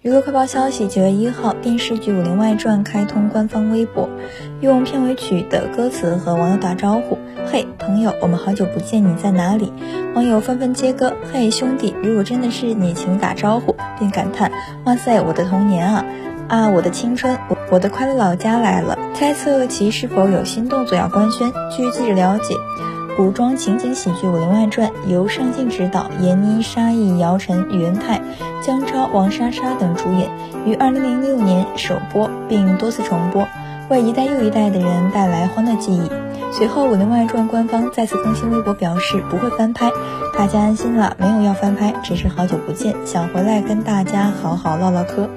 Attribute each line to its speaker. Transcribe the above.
Speaker 1: 娱乐快报消息：九月一号，电视剧《武林外传》开通官方微博，用片尾曲的歌词和网友打招呼：“嘿，朋友，我们好久不见，你在哪里？”网友纷纷接歌：“嘿，兄弟，如果真的是你，请打招呼。”并感叹：“哇塞，我的童年啊，啊，我的青春，我我的快乐老家来了。”猜测其是否有新动作要官宣？据记者了解。古装情景喜剧《武林外传》由尚敬执导，闫妮、沙溢、姚晨、袁泰、姜超、王莎莎等主演，于二零零六年首播并多次重播，为一代又一代的人带来欢乐记忆。随后，《武林外传》官方再次更新微博表示不会翻拍，大家安心了，没有要翻拍，只是好久不见，想回来跟大家好好唠唠嗑。